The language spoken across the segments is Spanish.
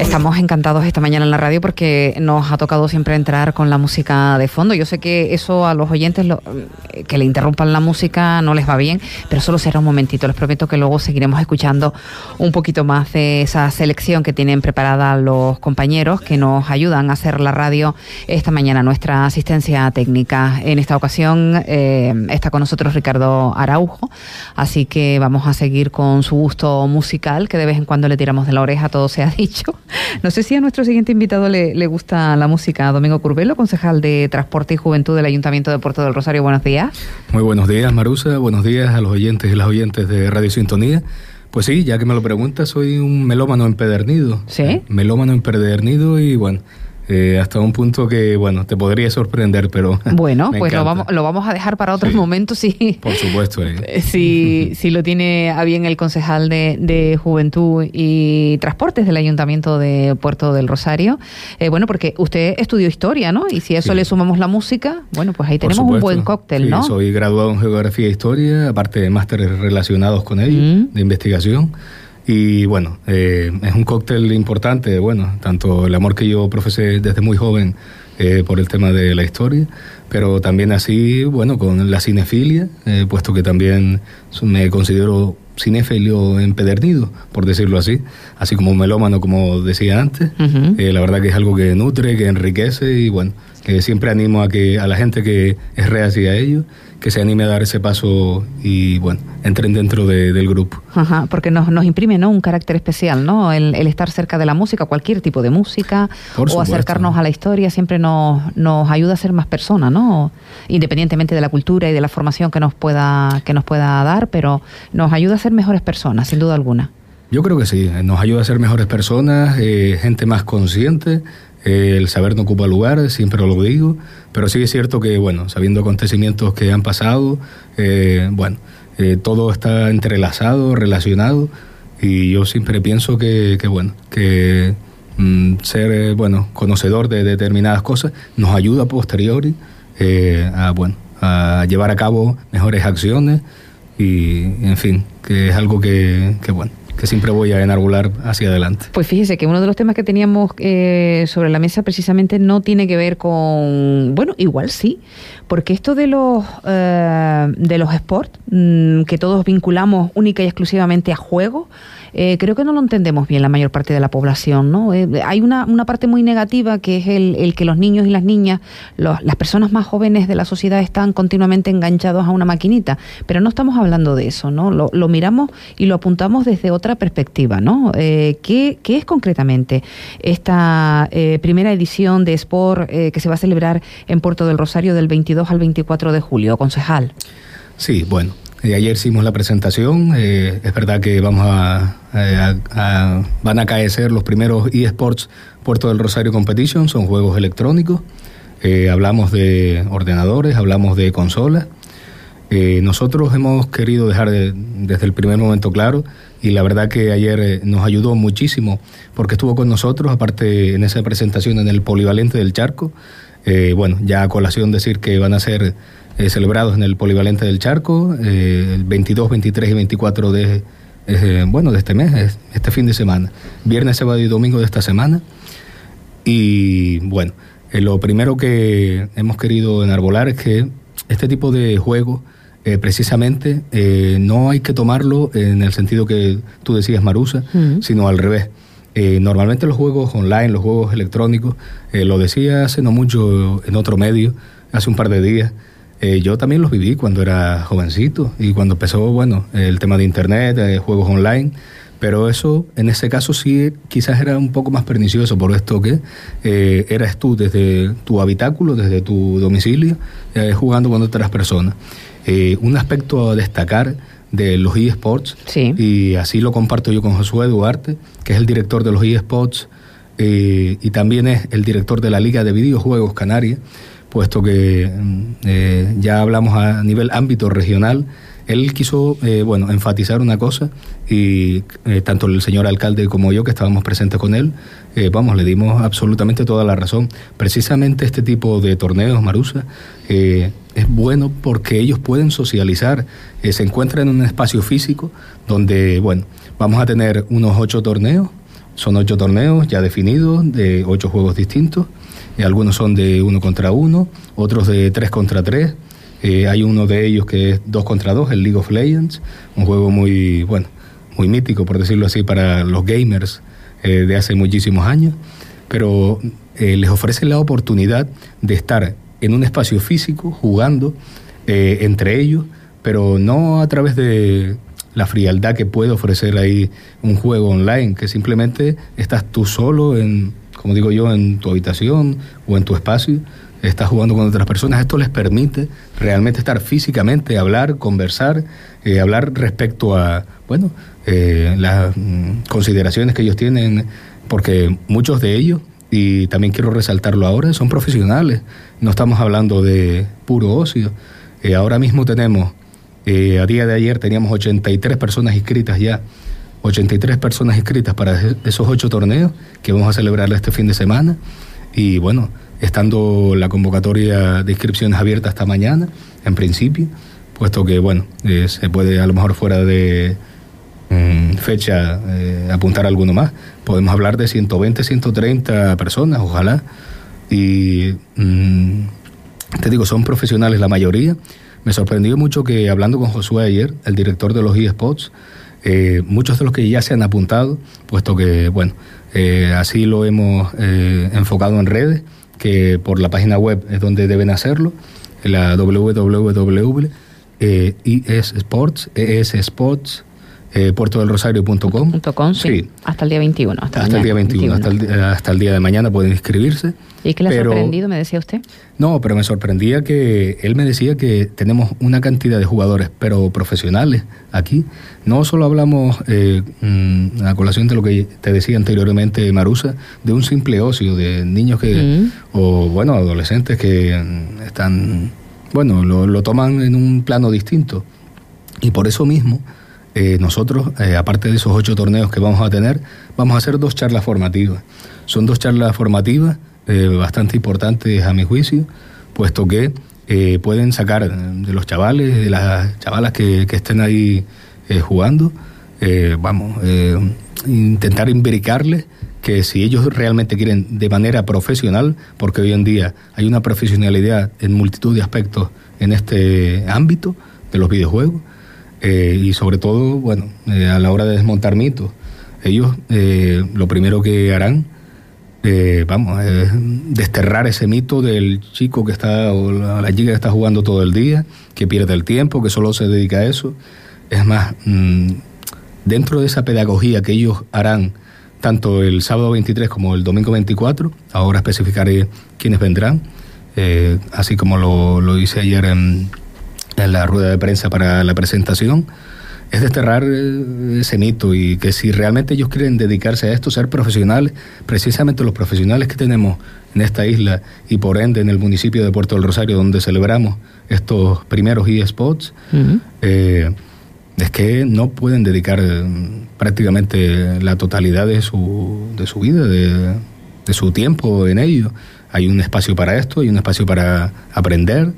Estamos encantados esta mañana en la radio porque nos ha tocado siempre entrar con la música de fondo. Yo sé que eso a los oyentes eh, que le interrumpan la música no les va bien, pero solo será un momentito. Les prometo que luego seguiremos escuchando un poquito más de esa selección que tienen preparada los compañeros que nos ayudan a hacer la radio esta mañana. Nuestra asistencia técnica en esta ocasión eh, está con nosotros Ricardo Araujo, así que vamos a seguir con su gusto musical, que de vez en cuando le tiramos de la oreja, todo se ha dicho. No sé si a nuestro siguiente invitado le, le gusta la música. Domingo Curbelo, concejal de Transporte y Juventud del Ayuntamiento de Puerto del Rosario. Buenos días. Muy buenos días, Marusa. Buenos días a los oyentes y las oyentes de Radio Sintonía. Pues sí, ya que me lo preguntas, soy un melómano empedernido. ¿Sí? Melómano empedernido y bueno, eh, hasta un punto que, bueno, te podría sorprender, pero... Bueno, pues lo vamos, lo vamos a dejar para otros momentos, sí. Por supuesto. Eh. Si, si lo tiene a bien el concejal de, de, Juventud y Transportes del Ayuntamiento de Puerto del Rosario. Eh, bueno, porque usted estudió historia, ¿no? Y si a eso le sumamos la música, bueno, pues ahí tenemos un buen cóctel, ¿no? soy graduado en Geografía e Historia, aparte de másteres relacionados con ello, mm. de investigación. Y bueno, eh, es un cóctel importante, bueno, tanto el amor que yo profesé desde muy joven eh, por el tema de la historia, pero también así, bueno, con la cinefilia, eh, puesto que también me considero cinéfilo empedernido, por decirlo así, así como melómano, como decía antes. la verdad que es algo que nutre, que enriquece y bueno, siempre animo a que a la gente que es reacia a ello que se anime a dar ese paso y bueno, entren dentro del grupo. Ajá, porque nos, nos imprime ¿no? un carácter especial, ¿no? El, estar cerca de la música, cualquier tipo de música, o acercarnos a la historia, siempre nos, nos ayuda a ser más personas, ¿no? Independientemente de la cultura y de la formación que nos pueda, que nos pueda dar, pero nos ayuda a ser mejores personas, sin duda alguna. Yo creo que sí, nos ayuda a ser mejores personas, eh, gente más consciente, el saber no ocupa lugar, siempre lo digo, pero sí es cierto que, bueno, sabiendo acontecimientos que han pasado, eh, bueno, eh, todo está entrelazado, relacionado, y yo siempre pienso que, bueno, que mm, ser, eh, bueno, conocedor de determinadas cosas nos ayuda a posteriori a, bueno, a llevar a cabo mejores acciones y, en fin, que es algo que, que bueno, que siempre voy a enarbolar hacia adelante. Pues fíjese que uno de los temas que teníamos eh, sobre la mesa precisamente no tiene que ver con, bueno, igual sí, porque esto de los eh, de los sports mm, que todos vinculamos única y exclusivamente a juego, eh, creo que no lo entendemos bien la mayor parte de la población. ¿no? Eh, hay una, una, parte muy negativa que es el, el que los niños y las niñas, las personas más jóvenes de la sociedad están continuamente enganchados a una maquinita, pero no estamos hablando de eso, ¿no? Lo, miramos y lo apuntamos desde otra perspectiva. ¿no? Eh, ¿qué, ¿qué, es concretamente esta primera edición de Sport que se va a celebrar en Puerto del Rosario del 22 al 24 de julio, concejal? Sí, bueno, eh, ayer hicimos la presentación. Eh, es verdad que vamos eh, a, van a acaecer los primeros eSports Puerto del Rosario Competition, son juegos electrónicos. hablamos de ordenadores, hablamos de consolas. nosotros hemos querido dejar desde el primer momento claro y la verdad que ayer nos ayudó muchísimo porque estuvo con nosotros, aparte en esa presentación en el Polivalente del Charco. Bueno, ya a colación decir que van a ser eh, celebrados en el Polivalente del Charco, eh, el 22, 23 y 24 de, eh, bueno, de este mes, este fin de semana, viernes, sábado y domingo de esta semana. Y bueno, lo primero que hemos querido enarbolar es que este tipo de juegos, precisamente, no hay que tomarlo en el sentido que tú decías, Marusa, sino al revés. Normalmente los juegos online, los juegos electrónicos, lo decía hace no mucho en otro medio, hace un par de días, eh, yo también los viví cuando era jovencito y cuando empezó, bueno, el tema de internet, juegos online, pero eso en ese caso sí quizás era un poco más pernicioso por esto que eh, eras tú desde tu habitáculo, desde tu domicilio, eh, jugando con otras personas. un aspecto a destacar de los eSports, y así lo comparto yo con Josué Duarte, que es el director de los eSports y también es el director de la Liga de Videojuegos Canaria puesto que mm, eh, ya hablamos a nivel ámbito regional él quiso, eh, bueno, enfatizar una cosa y eh, tanto el señor alcalde como yo que estábamos presentes con él, eh, vamos, le dimos absolutamente toda la razón. Precisamente este tipo de torneos, Marusa, es bueno porque ellos pueden socializar, se encuentran en un espacio físico donde, bueno, vamos a tener unos ocho torneos, son ocho torneos ya definidos de ocho juegos distintos, algunos son de uno contra uno, otros de tres contra tres eh, hay uno de ellos que es 2 contra 2, el League of Legends, un juego muy, bueno, muy mítico, por decirlo así, para los gamers eh, de hace muchísimos años, pero eh, les ofrece la oportunidad de estar en un espacio físico jugando entre ellos, pero no a través de la frialdad que puede ofrecer ahí un juego online, que simplemente estás tú solo en, como digo yo, en tu habitación o en tu espacio, está jugando con otras personas. Esto les permite realmente estar físicamente, hablar, conversar, eh, hablar respecto a, bueno, eh, las mm, consideraciones que ellos tienen, porque muchos de ellos, y también quiero resaltarlo ahora, son profesionales. No estamos hablando de puro ocio. Eh, ahora mismo tenemos, a día de ayer teníamos 83 personas inscritas ya. 83 personas inscritas para esos ocho torneos que vamos a celebrar este fin de semana. Y bueno, estando la convocatoria de inscripciones abierta hasta mañana, en principio, puesto que, bueno, eh, se puede a lo mejor fuera de mm, fecha eh, apuntar alguno más. Podemos hablar de 120, 130 personas, ojalá. Y mm, te digo, son profesionales la mayoría. Me sorprendió mucho que hablando con Josué ayer, el director de los eSpots, eh, muchos de los que ya se han apuntado, puesto que, bueno, así lo hemos enfocado en redes, que por la página web es donde deben hacerlo, la www eh, esports, esports eh, puertodelrosario.com. sí. Hasta el día 21. Hasta, el día 21, Hasta, el, día de mañana pueden inscribirse. ¿Y qué le ha sorprendido, me decía usted? No, pero me sorprendía que él me decía que tenemos una cantidad de jugadores, pero profesionales aquí. No solo hablamos, eh, mm, a colación de lo que te decía anteriormente, Marusa, de un simple ocio, de niños que, mm. o bueno, adolescentes que mm, están, bueno, lo, lo toman en un plano distinto. Y por eso mismo eh, nosotros, eh, aparte de esos ocho torneos que vamos a tener, vamos a hacer dos charlas formativas. Son dos charlas formativas eh, bastante importantes a mi juicio, puesto que pueden sacar de los chavales, de las chavalas que, estén ahí jugando, vamos, intentar imbricarles que si ellos realmente quieren de manera profesional, porque hoy en día hay una profesionalidad en multitud de aspectos en este ámbito de los videojuegos, eh, y sobre todo, bueno, eh, a la hora de desmontar mitos, ellos eh, lo primero que harán, vamos, es desterrar ese mito del chico que está, o la, chica que está jugando todo el día, que pierde el tiempo, que solo se dedica a eso. Es más, mm, dentro de esa pedagogía que ellos harán, tanto el sábado 23 como el domingo 24, ahora especificaré quiénes vendrán, así como lo, lo hice ayer en en la rueda de prensa para la presentación, es desterrar eh, ese mito y que si realmente ellos quieren dedicarse a esto, ser profesionales, precisamente los profesionales que tenemos en esta isla y por ende en el municipio de Puerto del Rosario donde celebramos estos primeros eSpots, eh, es que no pueden dedicar eh, prácticamente la totalidad de su, de su vida, de, de su tiempo en ello. Hay un espacio para esto, hay un espacio para aprender,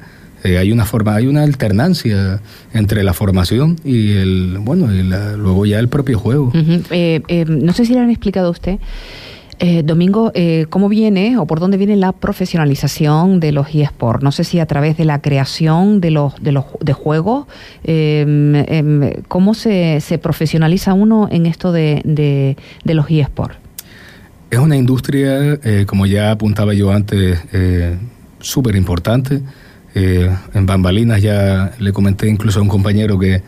eh, hay una forma, hay una alternancia entre la formación y el, bueno, y luego ya el propio juego. Eh, eh, no sé si le han explicado a usted. Domingo, ¿cómo viene o por dónde viene la profesionalización de los eSports? No sé si a través de la creación de los de los de juegos, em, em, ¿cómo se, se, profesionaliza uno en esto de, de, de los eSports? Es una industria, como ya apuntaba yo antes, súper importante. Eh, en bambalinas ya le comenté incluso a un compañero que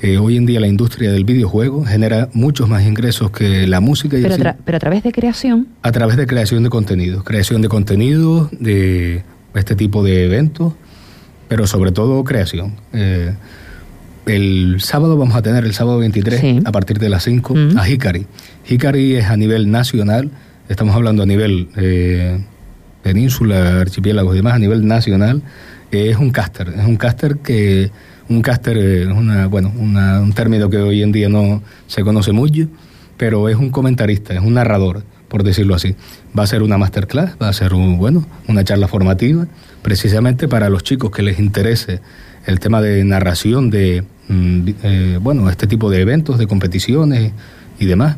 eh, hoy en día la industria del videojuego genera muchos más ingresos que la música. Y pero, pero a través de creación. A través de creación de contenido, creación de contenido, de este tipo de eventos, pero sobre todo creación. Eh, el sábado vamos a tener, el sábado 23, a partir de las 5, a Hikari. Hikari es a nivel nacional, estamos hablando a nivel península, archipiélagos y demás, a nivel nacional es un caster, es un caster que Un caster es una, bueno, un término que hoy en día no se conoce mucho, pero es un comentarista, es un narrador, por decirlo así. Va a ser una masterclass, va a ser un, bueno, una charla formativa, precisamente para los chicos que les interese el tema de narración de mm, eh, bueno, este tipo de eventos, de competiciones y demás,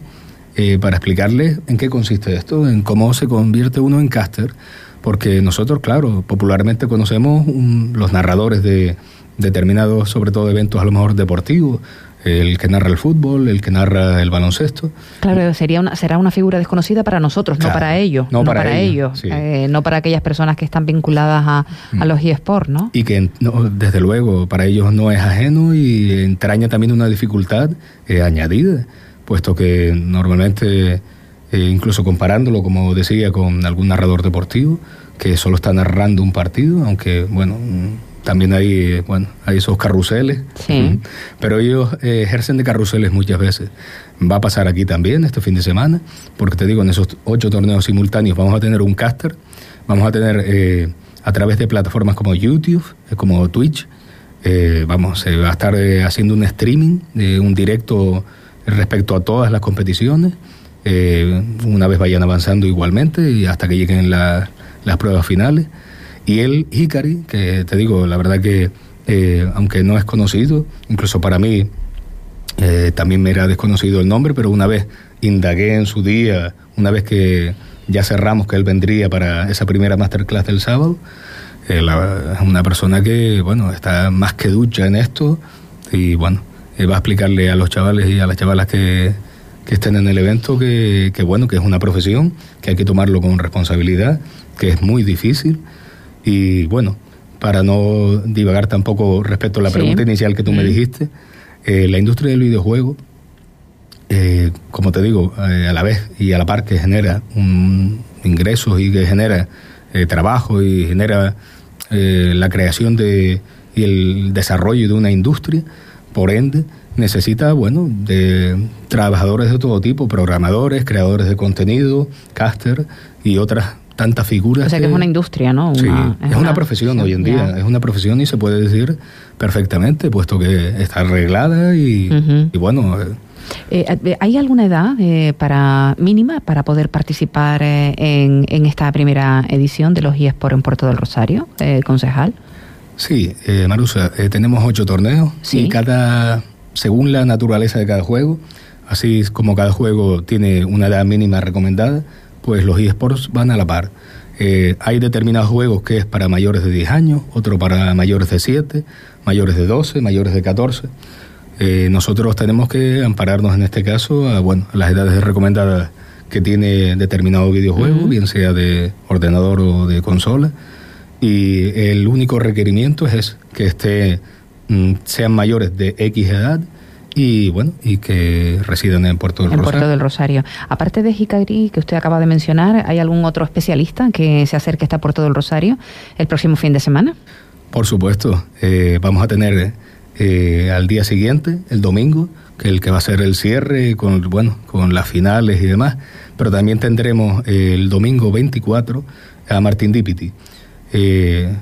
eh, para explicarles en qué consiste esto, en cómo se convierte uno en caster, porque nosotros, claro, popularmente conocemos los narradores de determinados, sobre todo, eventos a lo mejor deportivos, el que narra el fútbol, el que narra el baloncesto. Claro, sería una, será una figura desconocida para nosotros, no para ellos. No, para, ellos, eh, no para aquellas personas que están vinculadas a, a mm. los eSports, ¿no? Y que, desde luego, para ellos no es ajeno y entraña también una dificultad eh, añadida, puesto que normalmente, eh, incluso comparándolo, como decía, con algún narrador deportivo, que solo está narrando un partido, aunque, bueno también hay, bueno, hay esos carruseles, sí. pero ellos eh, ejercen de carruseles muchas veces. Va a pasar aquí también este fin de semana, porque te digo, en esos ocho torneos simultáneos vamos a tener un caster, vamos a tener eh, a través de plataformas como YouTube, eh, como Twitch, vamos, se va a estar haciendo un streaming, un directo respecto a todas las competiciones, una vez vayan avanzando igualmente y hasta que lleguen las pruebas finales. Y él, Hikari, que te digo, la verdad que eh, aunque no es conocido, incluso para mí eh, también me era desconocido el nombre, pero una vez indagué en su día, una vez que ya cerramos que él vendría para esa primera masterclass del sábado, eh, es una persona que, bueno, está más que ducha en esto y, bueno, va a explicarle a los chavales y a las chavalas que, que estén en el evento que, que, bueno, que es una profesión, que hay que tomarlo con responsabilidad, que es muy difícil y bueno, para no divagar tampoco respecto a la pregunta inicial que tú me mm. dijiste, eh, la industria del videojuego, eh, como te digo, eh, a la vez y a la par que genera un ingresos y que genera trabajo y genera la creación de, y el desarrollo de una industria, por ende, necesita, bueno, de trabajadores de todo tipo, programadores, creadores de contenido, caster y otras tantas figuras. O sea que, es una industria, ¿no? sí, es, una, profesión hoy en día, es una profesión y se puede decir perfectamente, puesto que está arreglada y, bueno. Eh, eh, ¿Hay alguna edad eh, para mínima para poder participar en, esta primera edición de los eSports en Puerto del Rosario, concejal? Sí, Marusa, tenemos ocho torneos y cada, según la naturaleza de cada juego, así como cada juego tiene una edad mínima recomendada, pues los eSports van a la par. Eh, hay determinados juegos que es para mayores de 10 años, otro para mayores de 7, mayores de 12, mayores de 14. Eh, nosotros tenemos que ampararnos en este caso a bueno, las edades recomendadas que tiene determinado videojuego, bien sea de ordenador o de consola. Y el único requerimiento es que esté, sean mayores de X edad y bueno, y que residen en Puerto del en Rosario. Puerto del Rosario. Aparte de Jicagri, que usted acaba de mencionar, ¿hay algún otro especialista que se acerque hasta Puerto del Rosario el próximo fin de semana? Por supuesto, eh, vamos a tener eh, al día siguiente, el domingo, que el que va a ser el cierre con bueno, con las finales y demás, pero también tendremos el domingo 24 a Martín Dipiti. Eh,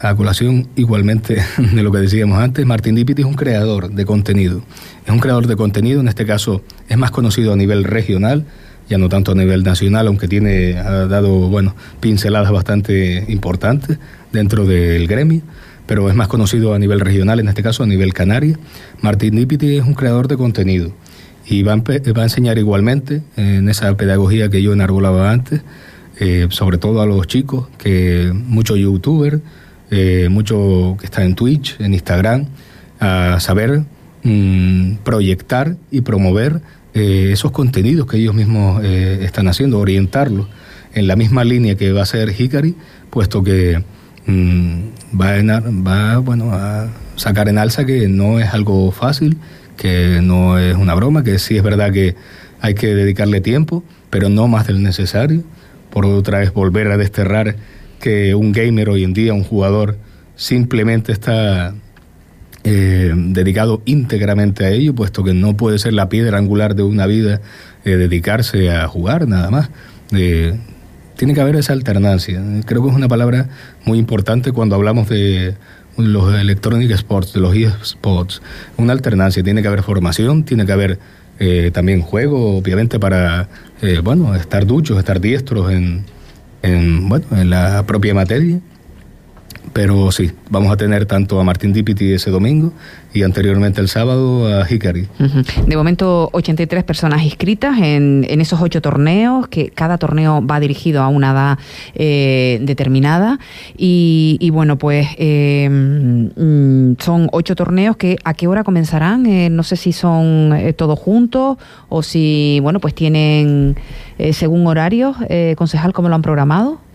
a colación igualmente de lo que decíamos antes, Martín Dipiti es un creador de contenido. Es un creador de contenido, en este caso es más conocido a nivel regional, ya no tanto a nivel nacional, aunque tiene, ha dado, bueno, pinceladas bastante importantes dentro del gremio, pero es más conocido a nivel regional, en este caso a nivel canaria. Martín Dipiti es un creador de contenido y va a, va a enseñar igualmente en esa pedagogía que yo enarbolaba antes, eh, sobre todo a los chicos, que muchos youtubers, eh, mucho que está en Twitch, en Instagram, a saber mm, proyectar y promover eh, esos contenidos que ellos mismos eh, están haciendo, orientarlos en la misma línea que va a ser Hikari, puesto que mm, va, va bueno, a sacar en alza que no es algo fácil, que no es una broma, que sí es verdad que hay que dedicarle tiempo, pero no más del necesario, por otra vez volver a desterrar que un gamer hoy en día, un jugador, simplemente está eh, dedicado íntegramente a ello, puesto que no puede ser la piedra angular de una vida eh, dedicarse a jugar nada más. Eh, tiene que haber esa alternancia. Creo que es una palabra muy importante cuando hablamos de los electronic sports, de los eSports, una alternancia, tiene que haber formación, tiene que haber también juego, obviamente, para, bueno, estar duchos, estar diestros en, en, bueno, en la propia materia pero sí, vamos a tener tanto a Martín Dipiti ese domingo y anteriormente el sábado a Hickory. De momento, 83 personas inscritas en, en, esos ocho torneos, que cada torneo va dirigido a una edad eh, determinada. Y, bueno, pues eh, mm, son ocho torneos que a qué hora comenzarán. Eh, no sé si son todos juntos o si, bueno, pues tienen según horarios. concejal, ¿cómo lo han programado?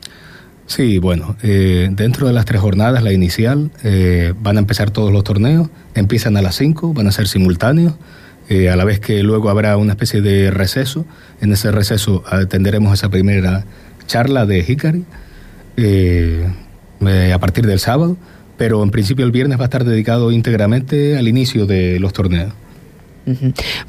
Sí, bueno, eh, dentro de las tres jornadas, la inicial, eh, van a empezar todos los torneos, empiezan a las cinco, van a ser simultáneos, eh, a la vez que luego habrá una especie de receso. En ese receso atenderemos esa primera charla de Hickory a partir del sábado, pero en principio el viernes va a estar dedicado íntegramente al inicio de los torneos.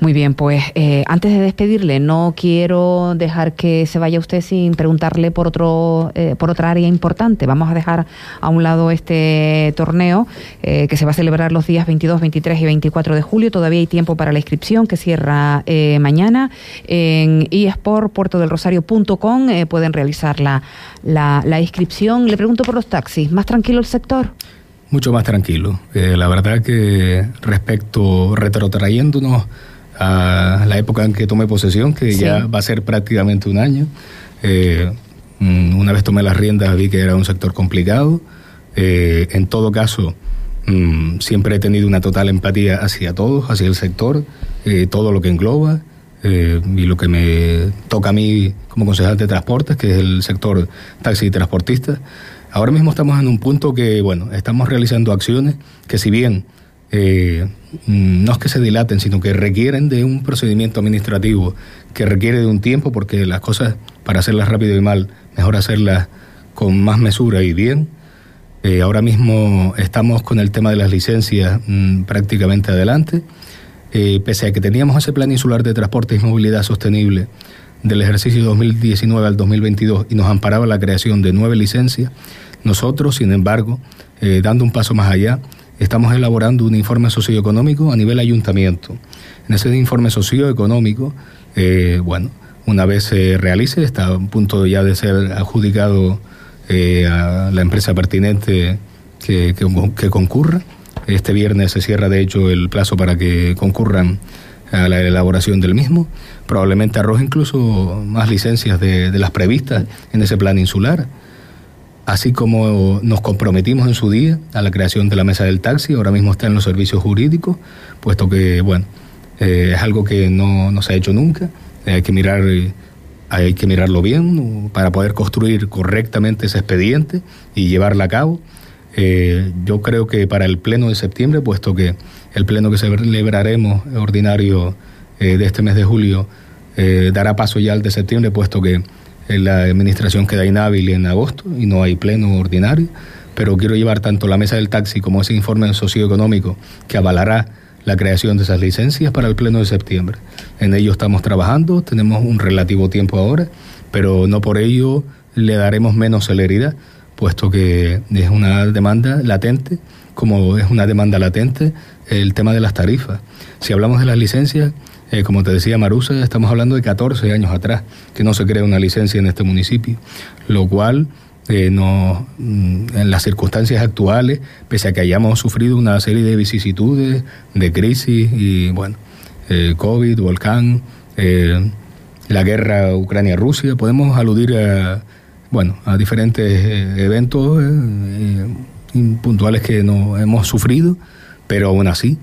Muy bien, pues eh, antes de despedirle, no quiero dejar que se vaya usted sin preguntarle por otro, eh, por otra área importante. Vamos a dejar a un lado este torneo eh, que se va a celebrar los días 22, 23 y 24 de julio. Todavía hay tiempo para la inscripción que cierra mañana en esportpuertodelrosario.com pueden realizar la, la, la inscripción. Le pregunto por los taxis. ¿Más tranquilo el sector? Mucho más tranquilo. Eh, la verdad que respecto, retrotrayéndonos a la época en que tomé posesión, que ya va a ser prácticamente un año, eh, mm, una vez tomé las riendas vi que era un sector complicado. Eh, en todo caso, mm, siempre he tenido una total empatía hacia todos, hacia el sector, todo lo que engloba. y lo que me toca a mí como concejal de transportes, que es el sector taxi y transportista, Ahora mismo estamos en un punto que, bueno, estamos realizando acciones que si bien eh, no es que se dilaten, sino que requieren de un procedimiento administrativo que requiere de un tiempo, porque las cosas, para hacerlas rápido y mal, mejor hacerlas con más mesura y bien. Eh, ahora mismo estamos con el tema de las licencias mm, prácticamente adelante. Eh, pese a que teníamos ese plan insular de transporte y movilidad sostenible del ejercicio 2019 al 2022 y nos amparaba la creación de nueve licencias, nosotros, sin embargo, eh, dando un paso más allá, estamos elaborando un informe socioeconómico a nivel ayuntamiento. En ese informe socioeconómico, eh, bueno, una vez se realice, está a punto ya de ser adjudicado eh, a la empresa pertinente que, que, concurra. Este viernes se cierra, de hecho, el plazo para que concurran a la elaboración del mismo. Probablemente arroje incluso más licencias de las previstas en ese plan insular así como nos comprometimos en su día a la creación de la mesa del taxi, ahora mismo está en los servicios jurídicos, puesto que, bueno, eh, es algo que no, se ha hecho nunca, hay que mirar... Hay que mirarlo bien para poder construir correctamente ese expediente y llevarla a cabo. Eh, yo creo que para el pleno de septiembre, puesto que el pleno que celebraremos ordinario eh, de este mes de julio dará paso ya al de septiembre, puesto que la administración queda inhábil en agosto y no hay pleno ordinario, pero quiero llevar tanto la mesa del taxi como ese informe socioeconómico que avalará la creación de esas licencias para el pleno de septiembre. En ello estamos trabajando, tenemos un relativo tiempo ahora, pero no por ello le daremos menos celeridad, puesto que es una demanda latente, como es una demanda latente el tema de las tarifas. Si hablamos de las licencias, eh, como te decía Marusa, estamos hablando de 14 años atrás que no se crea una licencia en este municipio, lo cual eh, no, mm, en las circunstancias actuales, pese a que hayamos sufrido una serie de vicisitudes, de crisis y bueno, eh, COVID, volcán, la guerra Ucrania-Rusia, podemos aludir a, bueno, a diferentes eventos puntuales que no hemos sufrido, pero aún así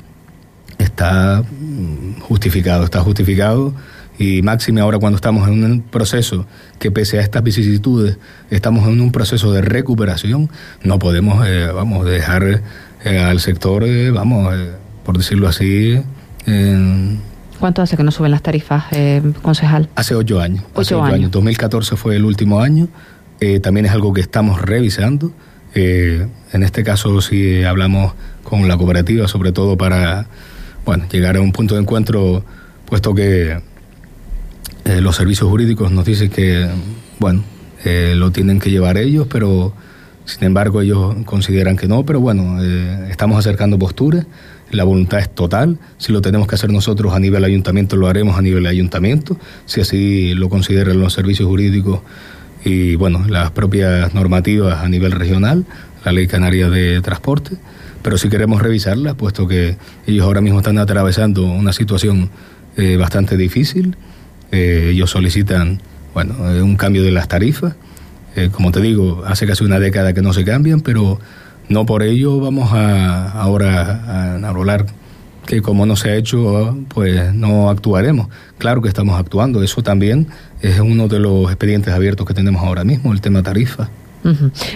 está mm, justificado, está justificado y máxime ahora cuando estamos en un proceso que pese a estas vicisitudes estamos en un proceso de recuperación, no podemos, eh, vamos, dejar eh, al sector, eh, vamos, por decirlo así. ¿Cuánto hace que no suben las tarifas, concejal? Hace ocho años. Ocho, años. 2014 fue el último año. También es algo que estamos revisando. en este caso, si hablamos con la cooperativa, sobre todo para bueno, llegar a un punto de encuentro, puesto que eh, los servicios jurídicos nos dicen que, bueno, eh, lo tienen que llevar ellos, pero Sin embargo, ellos consideran que no, pero bueno, eh, estamos acercando posturas. La voluntad es total. Si lo tenemos que hacer nosotros a nivel ayuntamiento, lo haremos a nivel ayuntamiento. Si así lo consideran los servicios jurídicos y bueno, las propias normativas a nivel regional, la Ley Canaria de Transporte. Pero sí queremos revisarla, puesto que ellos ahora mismo están atravesando una situación eh, bastante difícil. Eh, ellos solicitan bueno, un cambio de las tarifas eh, como te digo, hace casi una década que no se cambian, pero no por ello vamos a ahora a hablar que como no se ha hecho, pues no actuaremos. Claro que estamos actuando, eso también es uno de los expedientes abiertos que tenemos ahora mismo, el tema tarifa.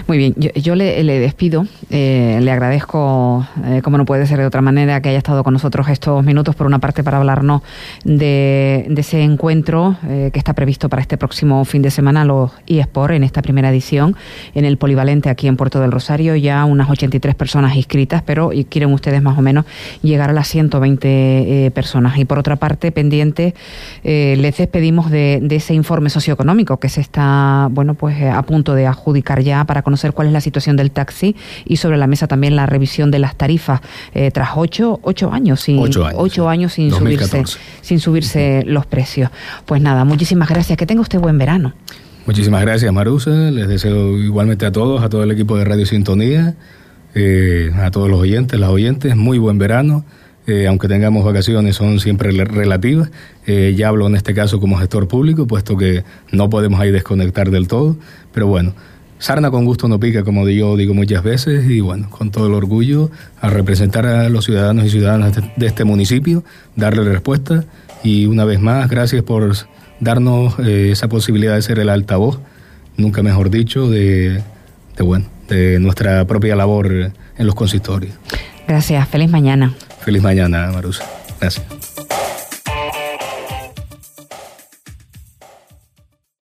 Muy bien, yo, le, despido, eh, le agradezco, eh, como no puede ser de otra manera, que haya estado con nosotros estos minutos, por una parte para hablarnos de, ese encuentro eh, que está previsto para este próximo fin de semana, los eSport, en esta primera edición, en el polivalente aquí en Puerto del Rosario, ya unas 83 personas inscritas, pero quieren ustedes más o menos llegar a las 120 personas. Y por otra parte, pendiente, les despedimos de, de ese informe socioeconómico que se está, bueno, pues a punto de adjudicar ya para conocer cuál es la situación del taxi y sobre la mesa también la revisión de las tarifas eh, tras ocho, ocho años sin, ocho años, sin subirse, sin subirse los precios. Pues nada, muchísimas gracias. Que tenga usted buen verano. Muchísimas gracias, Marusa. Les deseo igualmente a todos, a todo el equipo de Radio Sintonía, eh, a todos los oyentes, las oyentes, muy buen verano. Eh, aunque tengamos vacaciones, son siempre relativas. ya hablo en este caso como gestor público, puesto que no podemos ahí desconectar del todo. Pero bueno, Sarna con gusto no pica, como yo digo muchas veces, y bueno, con todo el orgullo a representar a los ciudadanos y ciudadanas de este municipio, darle respuesta y una vez más, gracias por darnos eh, esa posibilidad de ser el altavoz, nunca mejor dicho, de, de, bueno, de nuestra propia labor en los consistorios. Gracias, feliz mañana. Feliz mañana, Marusa. Gracias.